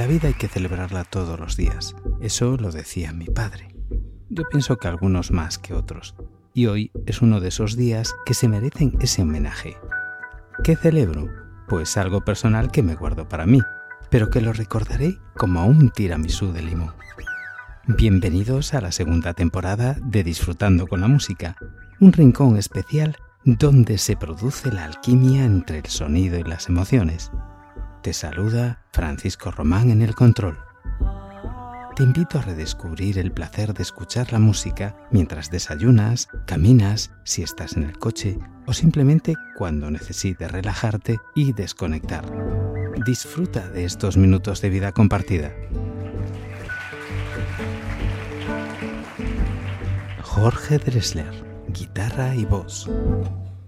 La vida hay que celebrarla todos los días. Eso lo decía mi padre. Yo pienso que algunos más que otros. Y hoy es uno de esos días que se merecen ese homenaje. ¿Qué celebro? Pues algo personal que me guardo para mí, pero que lo recordaré como un tiramisú de limón. Bienvenidos a la segunda temporada de Disfrutando con la Música, un rincón especial donde se produce la alquimia entre el sonido y las emociones. Te saluda Francisco Román en el control. Te invito a redescubrir el placer de escuchar la música mientras desayunas, caminas, si estás en el coche o simplemente cuando necesites relajarte y desconectar. Disfruta de estos minutos de vida compartida. Jorge Dressler, guitarra y voz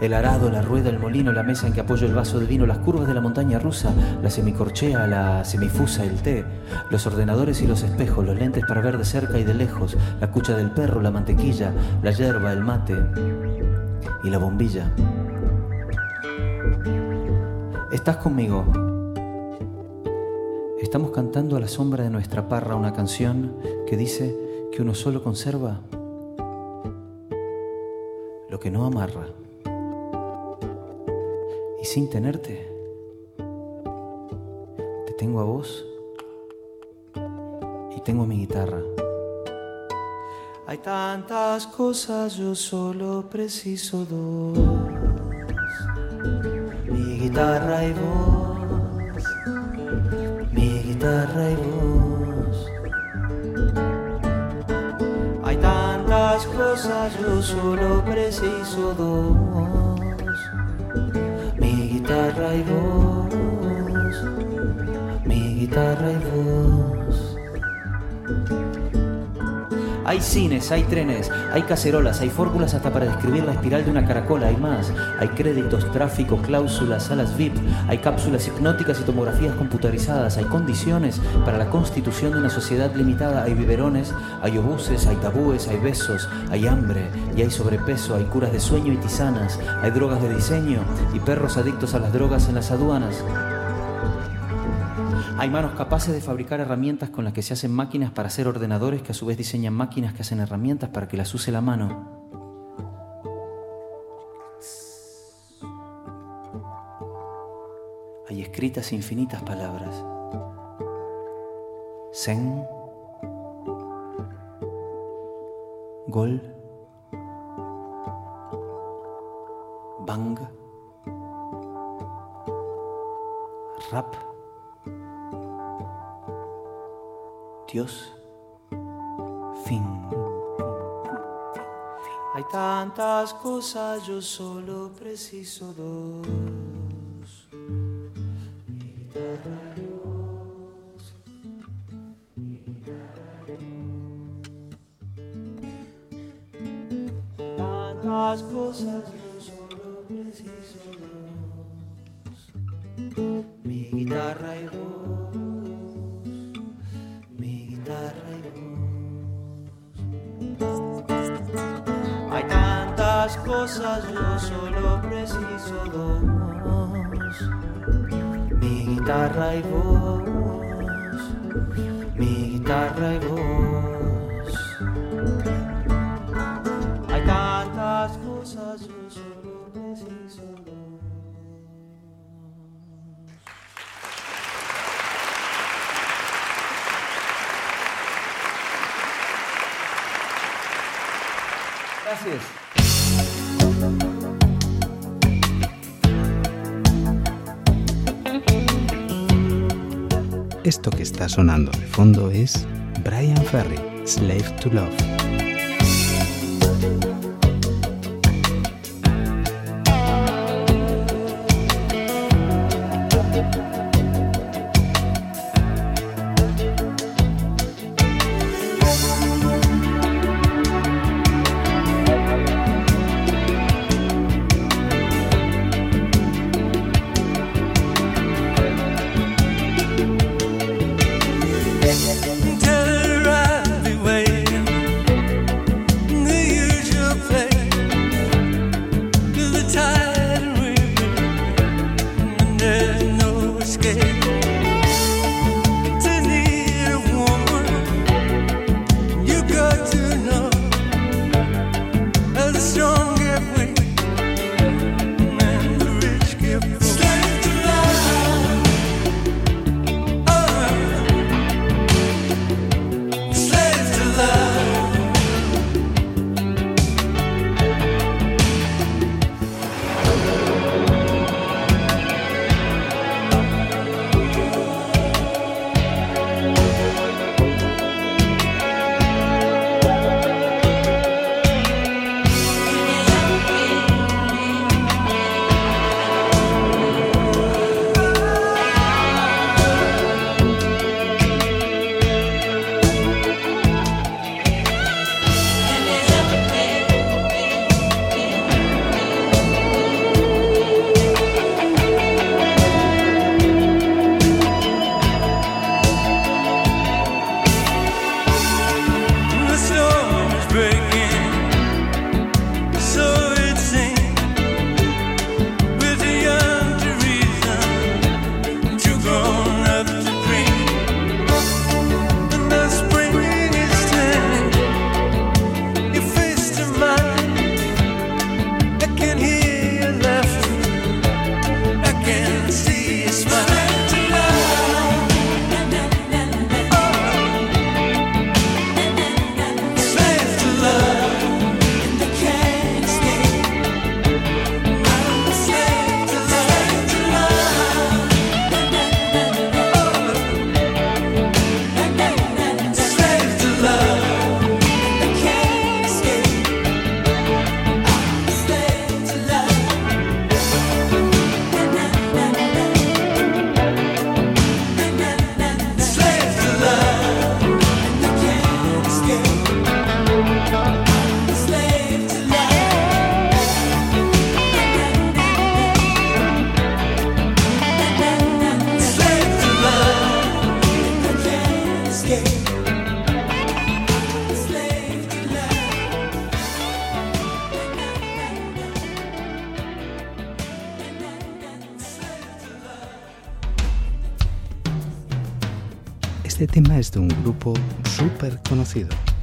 El arado, la rueda, el molino, la mesa en que apoyo el vaso de vino, las curvas de la montaña rusa, la semicorchea, la semifusa, el té, los ordenadores y los espejos, los lentes para ver de cerca y de lejos, la cucha del perro, la mantequilla, la hierba, el mate y la bombilla. Estás conmigo. Estamos cantando a la sombra de nuestra parra una canción que dice que uno solo conserva lo que no amarra sin tenerte, te tengo a vos y tengo mi guitarra. Hay tantas cosas, yo solo preciso dos. Mi guitarra y vos, mi guitarra y vos. Hay tantas cosas, yo solo preciso dos guitarra y voz, mi guitarra y voz. Hay cines, hay trenes, hay cacerolas, hay fórmulas hasta para describir la espiral de una caracola, hay más. Hay créditos, tráfico, cláusulas, salas VIP, hay cápsulas hipnóticas y tomografías computarizadas, hay condiciones para la constitución de una sociedad limitada, hay biberones, hay obuses, hay tabúes, hay besos, hay hambre y hay sobrepeso, hay curas de sueño y tisanas, hay drogas de diseño y perros adictos a las drogas en las aduanas. Hay manos capaces de fabricar herramientas con las que se hacen máquinas para hacer ordenadores que a su vez diseñan máquinas que hacen herramientas para que las use la mano. Hay escritas infinitas palabras. Zen, Gol, Bang, Rap. Dios, fin. Hay tantas cosas, yo solo preciso dos. Tantas cosas, yo solo preciso dos. Mi guitarra y tantas cosas, yo solo preciso dos. Mi guitarra y voz, mi guitarra y voz. Esto que está sonando de fondo es Brian Ferry, Slave to Love.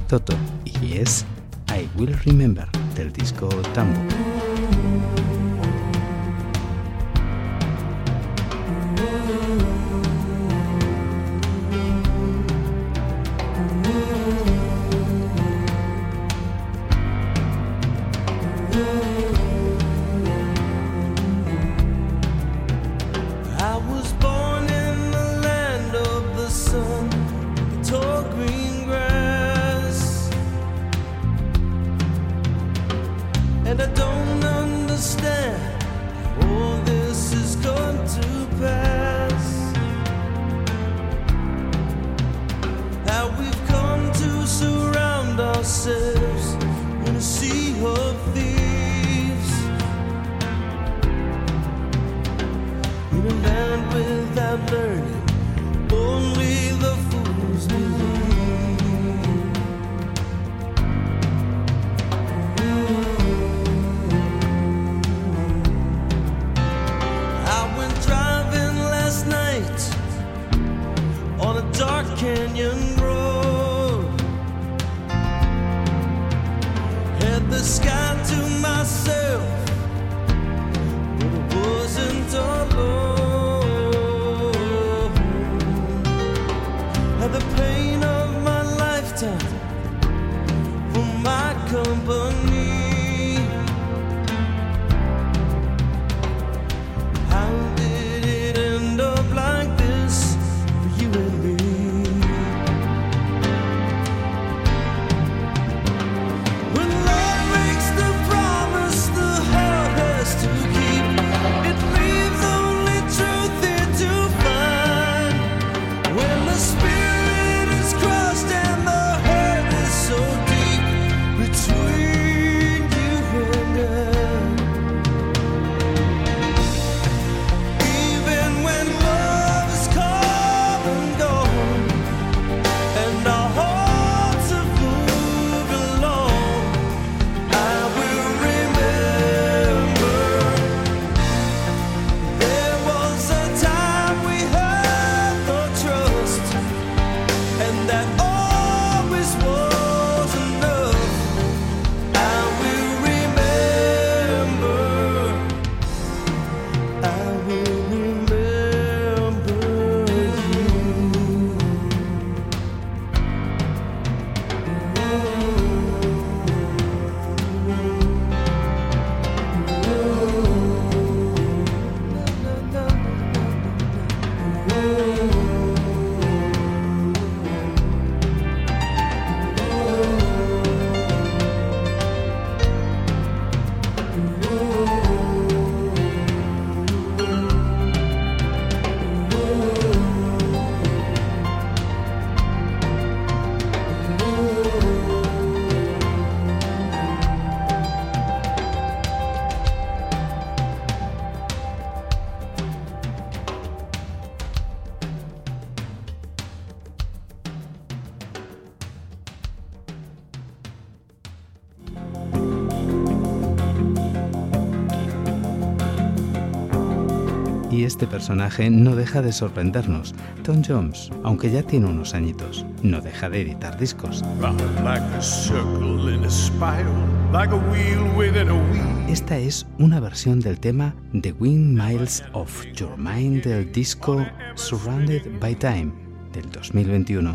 Toto, y es I Will Remember del disco Tambo. Este personaje no deja de sorprendernos. Tom Jones, aunque ya tiene unos añitos, no deja de editar discos. Esta es una versión del tema The Wing Miles of Your Mind del disco Surrounded by Time del 2021.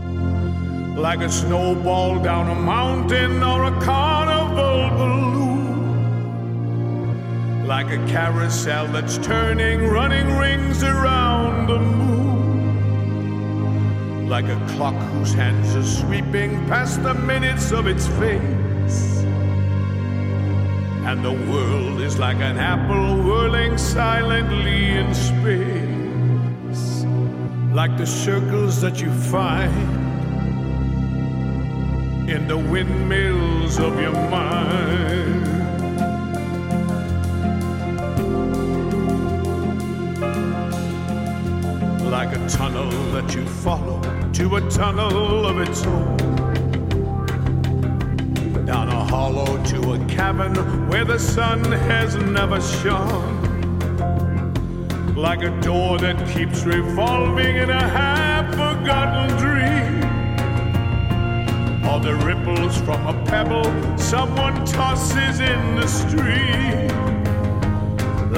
Like a carousel that's turning, running rings around the moon. Like a clock whose hands are sweeping past the minutes of its face. And the world is like an apple whirling silently in space. Like the circles that you find in the windmills of your mind. Like a tunnel that you follow to a tunnel of its own. Down a hollow to a cavern where the sun has never shone. Like a door that keeps revolving in a half forgotten dream. Or the ripples from a pebble someone tosses in the stream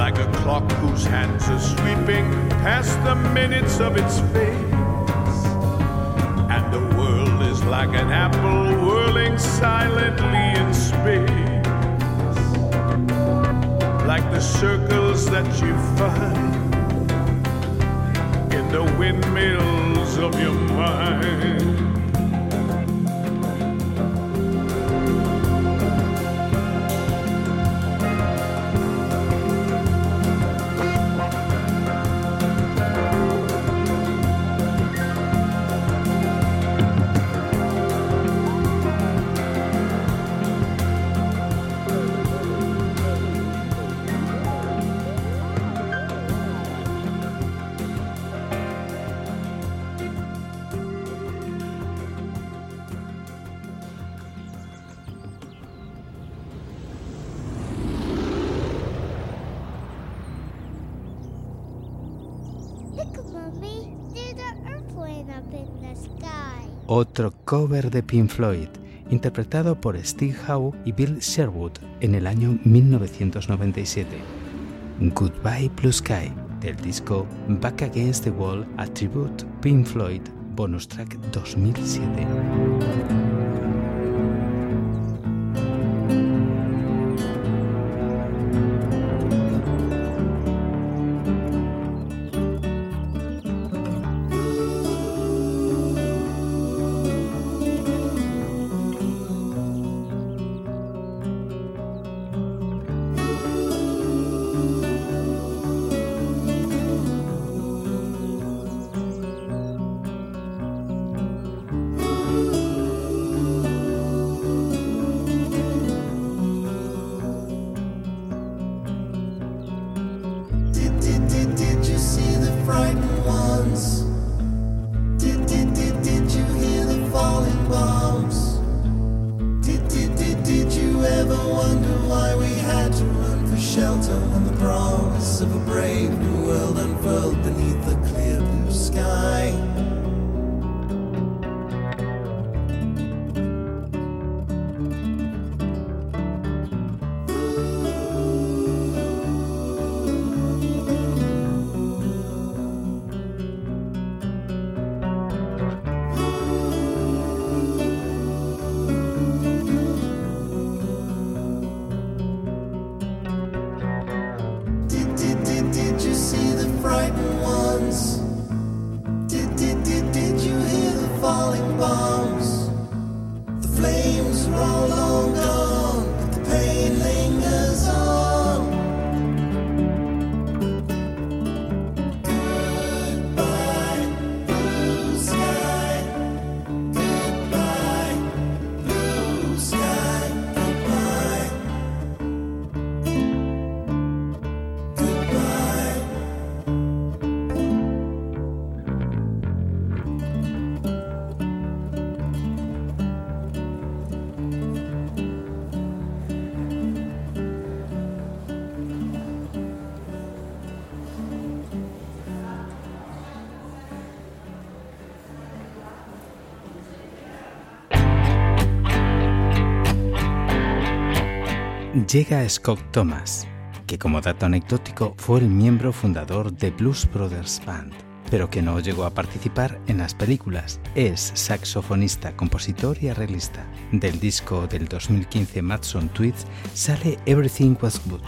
like a clock whose hands are sweeping past the minutes of its face. And the world is like an apple whirling silently in space. Like the circles that you find in the windmills of your mind. Otro cover de Pink Floyd, interpretado por Steve Howe y Bill Sherwood en el año 1997. Goodbye Blue Sky, del disco Back Against the Wall Attribute Pink Floyd, bonus track 2007. Llega Scott Thomas, que como dato anecdótico fue el miembro fundador de Blues Brothers Band, pero que no llegó a participar en las películas. Es saxofonista, compositor y arreglista. Del disco del 2015 Madson Tweets sale Everything Was Good.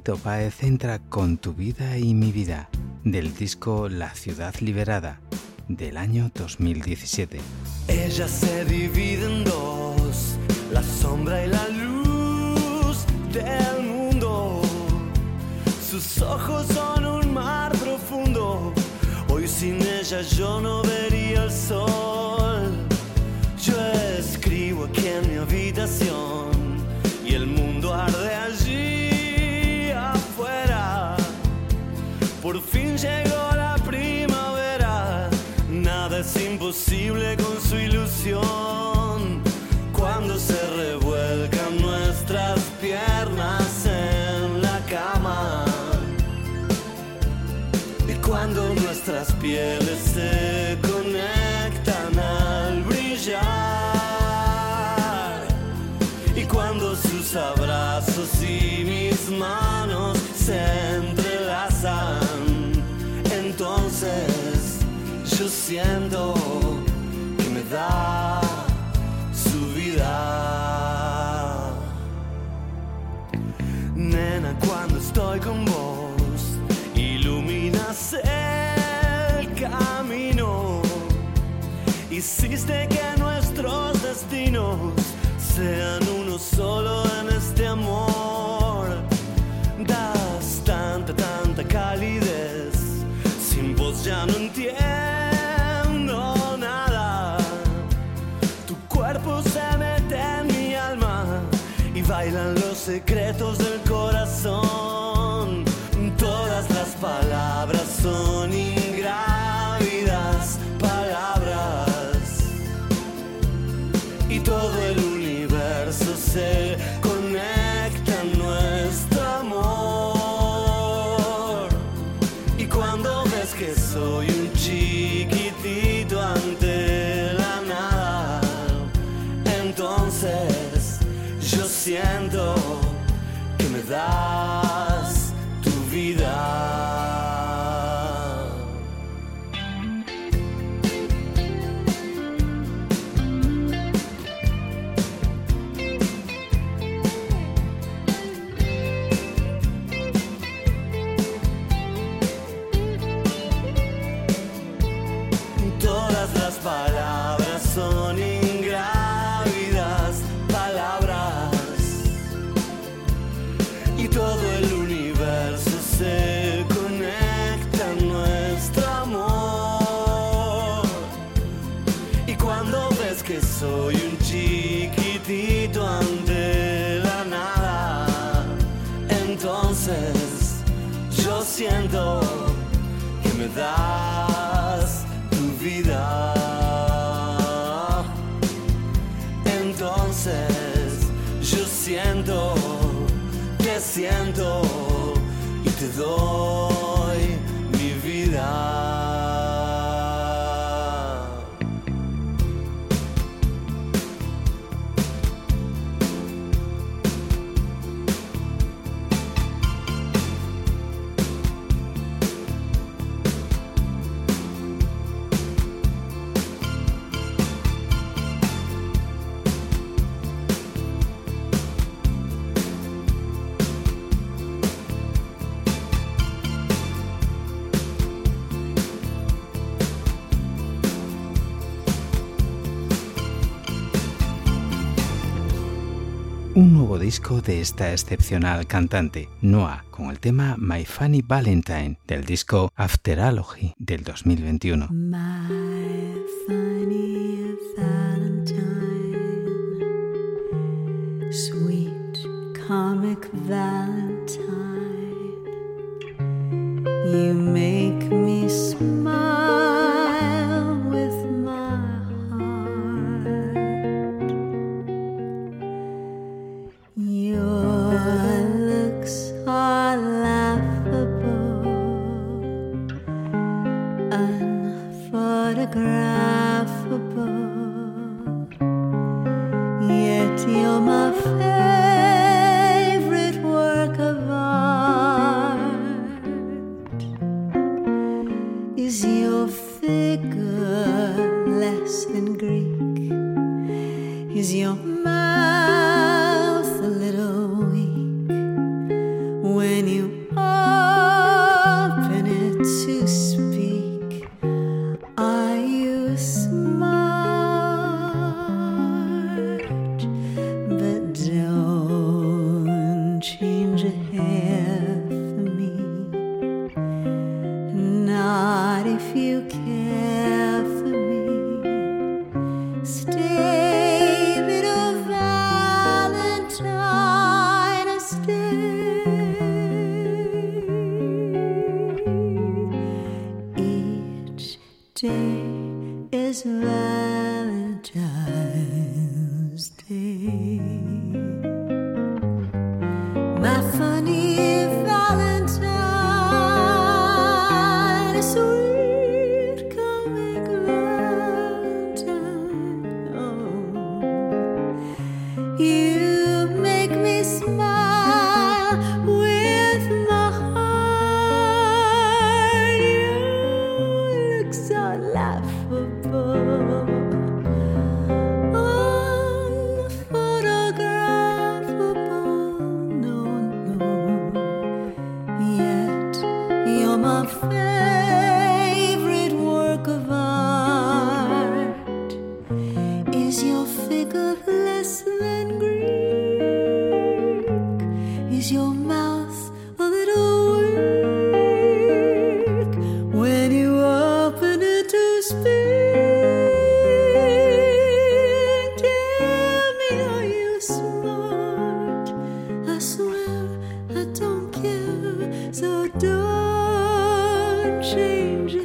Fito Páez entra con Tu vida y mi vida, del disco La ciudad liberada, del año 2017. Ella se divide en dos, la sombra y la luz del mundo. Sus ojos son un mar profundo. Hoy sin ella yo no vería el sol. Yo escribo aquí en mi habitación Por fin llegó la primavera, nada es imposible con su ilusión. Cuando se revuelcan nuestras piernas en la cama. Y cuando nuestras pieles se conectan al brillar. Y cuando sus abrazos y mis manos se yo siento que me da su vida. Nena, cuando estoy con vos, iluminas el camino. Hiciste que nuestros destinos sean uno secretos del corazón. un nuevo disco de esta excepcional cantante, Noah, con el tema My Funny Valentine del disco Afterology del 2021. My funny Valentine, sweet comic Valentine, you make me smile. if you can. change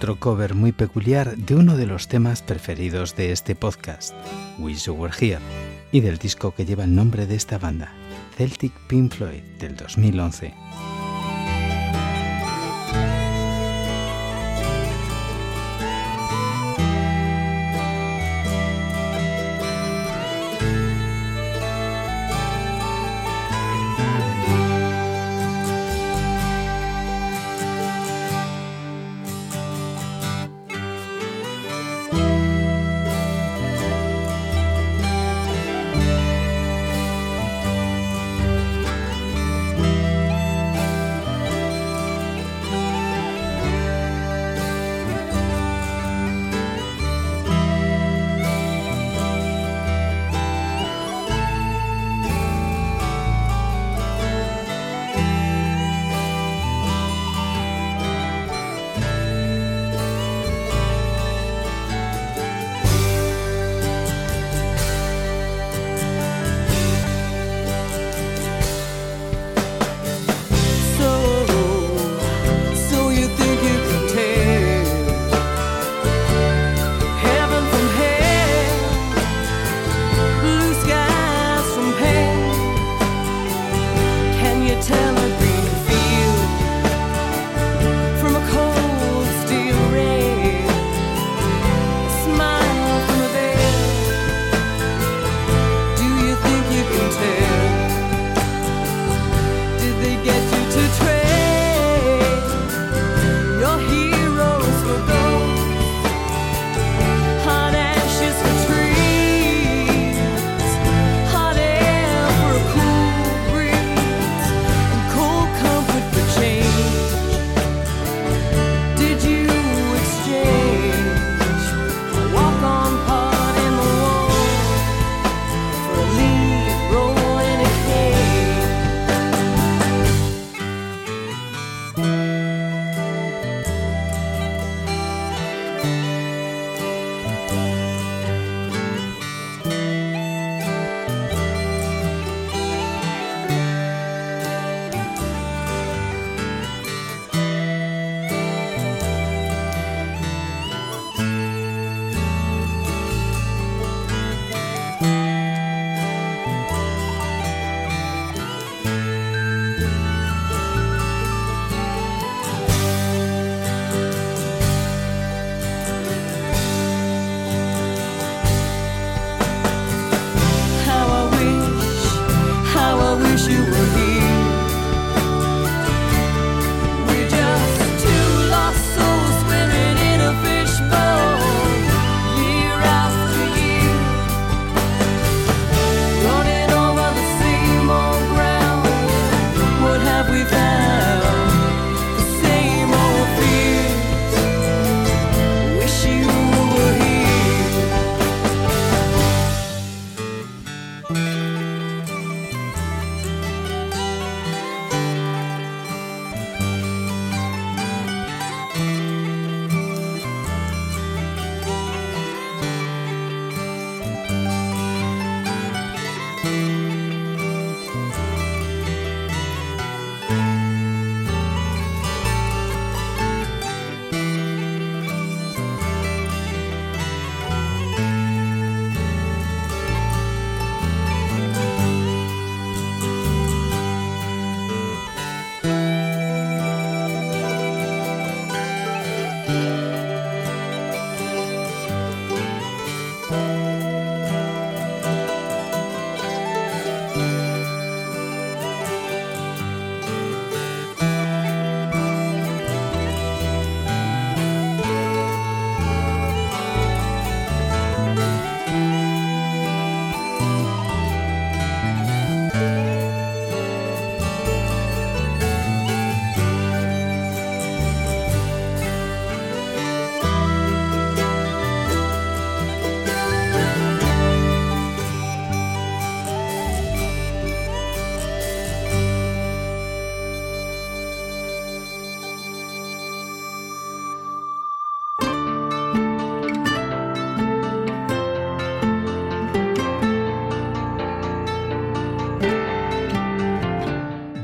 otro cover muy peculiar de uno de los temas preferidos de este podcast, Wish You Were Here, y del disco que lleva el nombre de esta banda, Celtic Pink Floyd del 2011.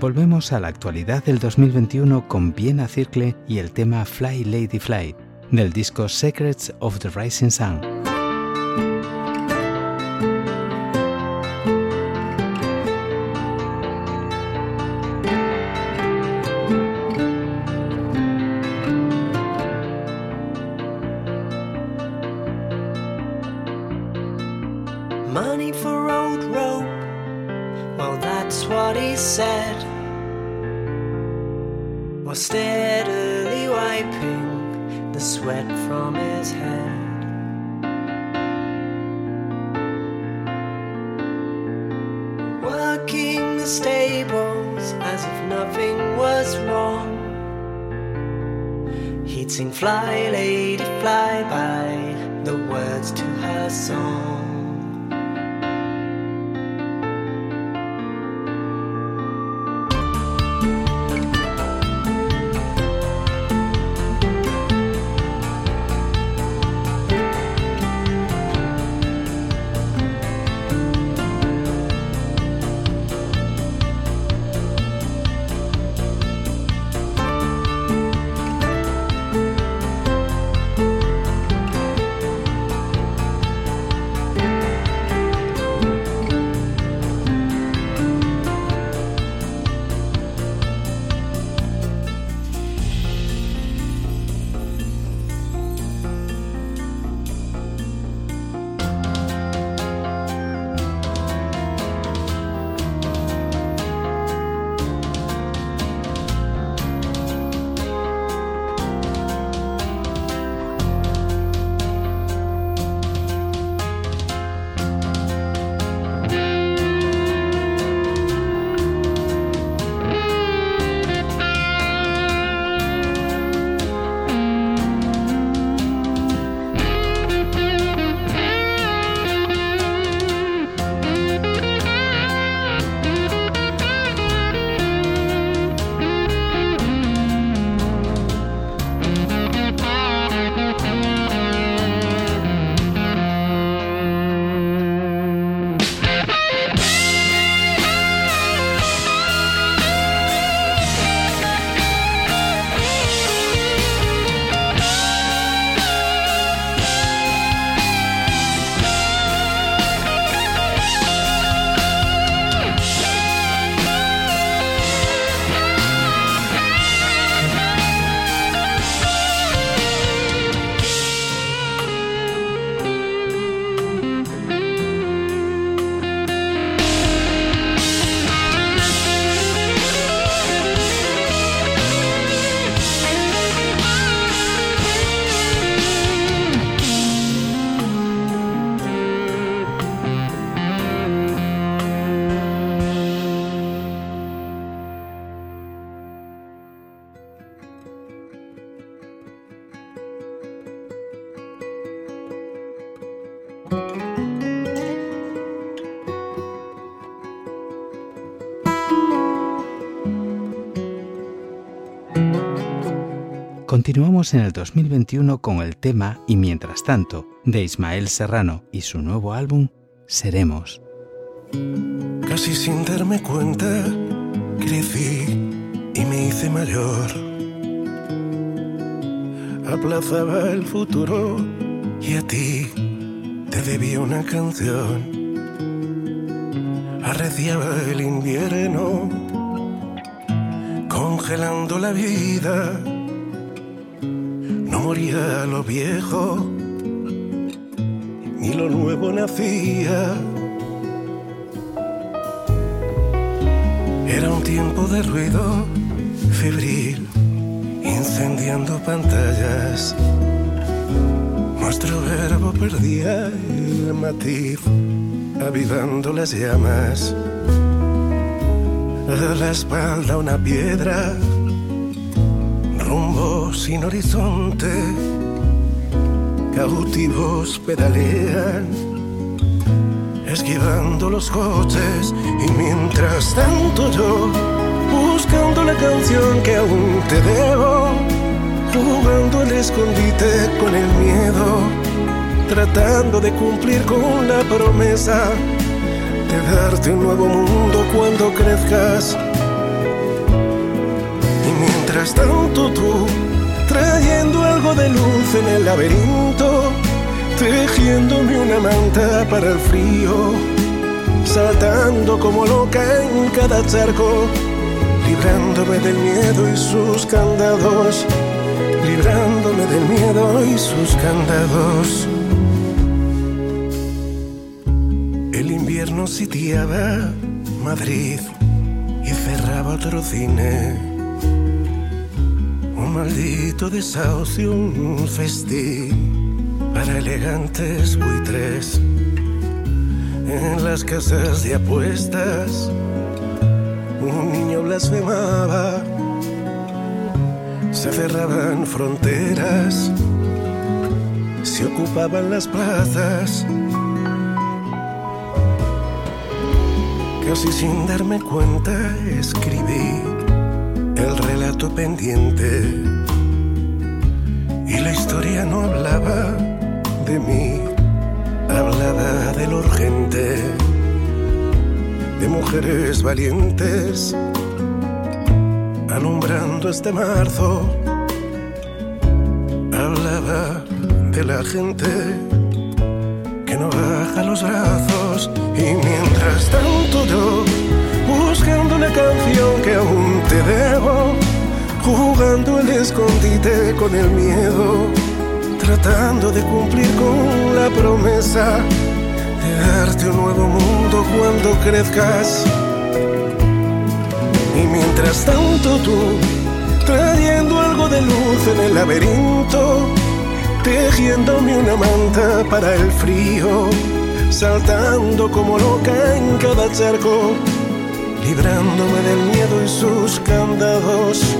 Volvemos a la actualidad del 2021 con Viena Circle y el tema Fly Lady Fly del disco Secrets of the Rising Sun. Continuamos en el 2021 con el tema Y mientras tanto de Ismael Serrano y su nuevo álbum Seremos. Casi sin darme cuenta, crecí y me hice mayor. Aplazaba el futuro y a ti te debía una canción. Arreciaba el invierno, congelando la vida. Moría lo viejo, ni lo nuevo nacía. Era un tiempo de ruido febril, incendiando pantallas. Nuestro verbo perdía el matiz, avivando las llamas. A la espalda una piedra, rumbo sin horizonte. Cautivos pedalean esquivando los coches y mientras tanto yo buscando la canción que aún te debo, jugando el escondite con el miedo, tratando de cumplir con la promesa de darte un nuevo mundo cuando crezcas. Y mientras tanto tú trayendo algo de luz en el laberinto, tejiéndome una manta para el frío, saltando como loca en cada charco, librándome del miedo y sus candados, librándome del miedo y sus candados. El invierno sitiaba Madrid y cerraba otro cine. Maldito desahucio, un festín para elegantes buitres. En las casas de apuestas, un niño blasfemaba. Se cerraban fronteras, se ocupaban las plazas. Casi sin darme cuenta escribí el pendiente. Y la historia no hablaba de mí, hablaba de lo urgente, de mujeres valientes alumbrando este marzo, hablaba de la gente que no baja los brazos. Y mientras tanto yo buscando una canción que aún te debo jugando el escondite con el miedo tratando de cumplir con la promesa de darte un nuevo mundo cuando crezcas. Y mientras tanto tú trayendo algo de luz en el laberinto tejiéndome una manta para el frío, saltando como loca en cada charco, librándome del miedo y sus candados,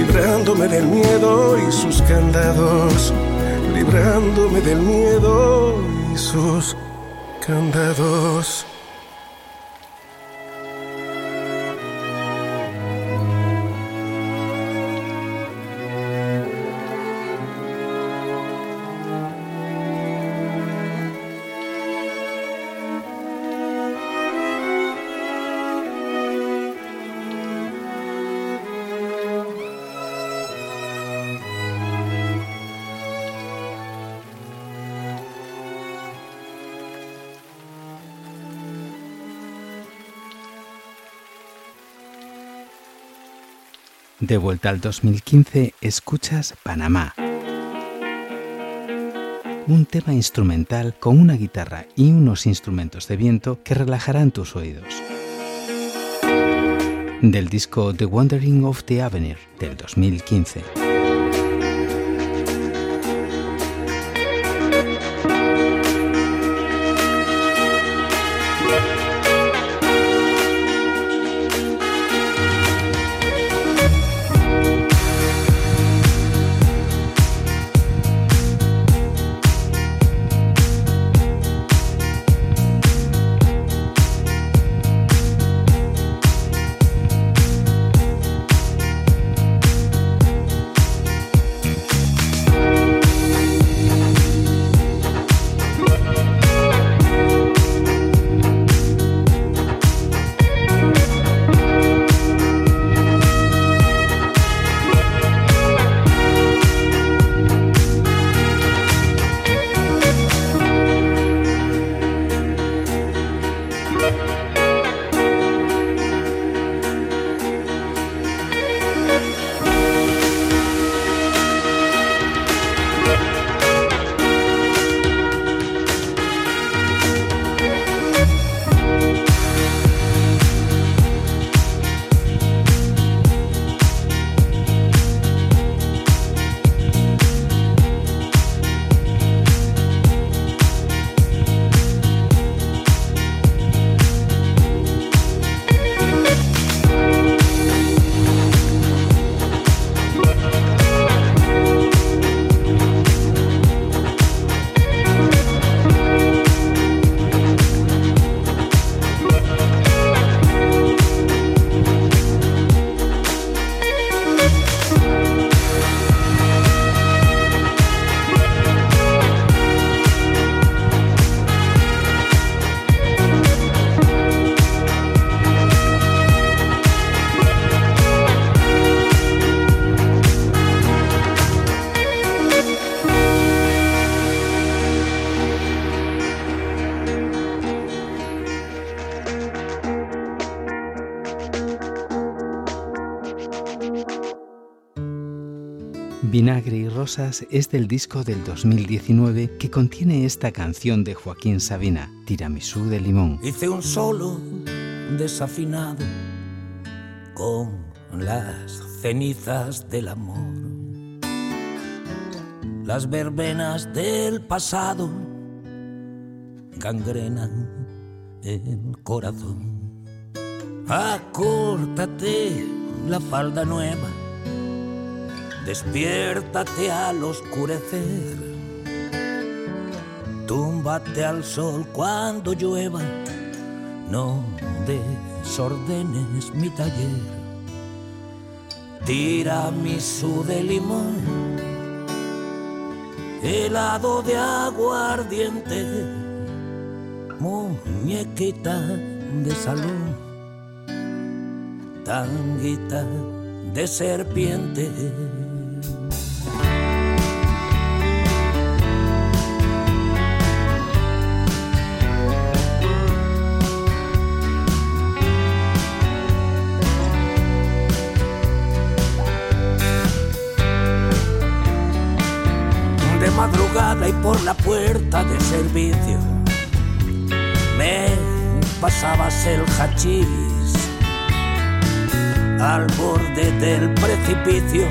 librándome del miedo y sus candados, librándome del miedo y sus candados. De vuelta al 2015, escuchas Panamá. Un tema instrumental con una guitarra y unos instrumentos de viento que relajarán tus oídos. Del disco The Wandering of the Avenue del 2015. Vinagre y Rosas es del disco del 2019 que contiene esta canción de Joaquín Sabina, Tiramisú de limón. Hice un solo desafinado con las cenizas del amor. Las verbenas del pasado gangrenan el corazón. Acórtate la falda nueva, despiértate al oscurecer. Túmbate al sol cuando llueva, no desordenes mi taller. Tiramisú de limón, helado de aguardiente, muñequita de salón, tanguita de serpiente. Y por la puerta de servicio me pasabas el hachís al borde del precipicio.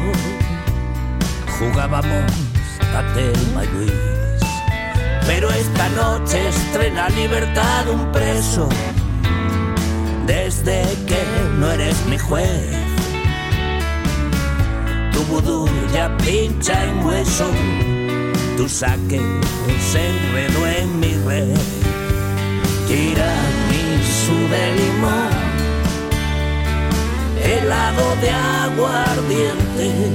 Jugábamos a Telma y Luis pero esta noche estrena libertad un preso. Desde que no eres mi juez tu vudú ya pincha en hueso tu saque se enredó en mi red tiramisú de limón, helado de aguardiente,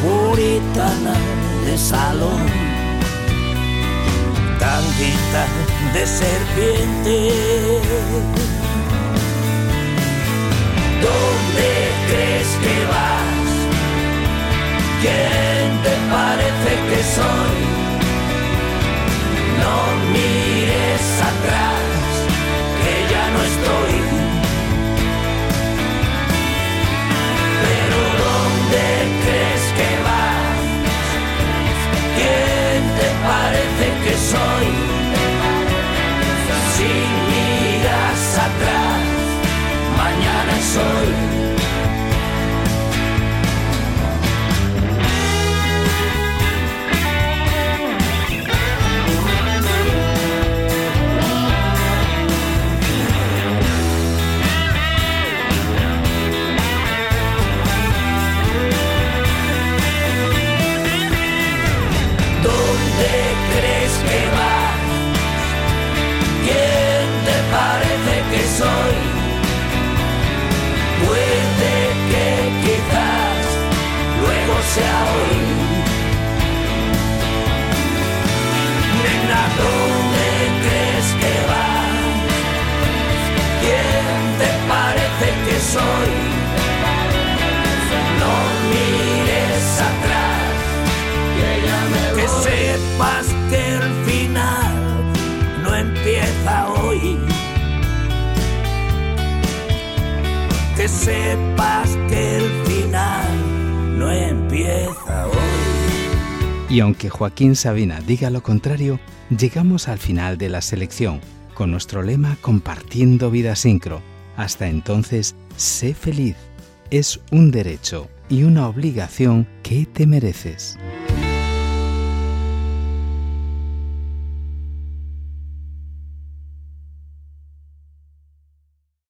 puritana de salón, tanguita de serpiente. ¿Dónde crees que vas? ¿Quién te parece que soy? No mires atrás, que ya no estoy. Pero ¿dónde crees que vas? ¿Quién te parece que soy? Si miras atrás, mañana soy. Joaquín Sabina diga lo contrario, llegamos al final de la selección, con nuestro lema Compartiendo Vida Sincro. Hasta entonces, sé feliz. Es un derecho y una obligación que te mereces.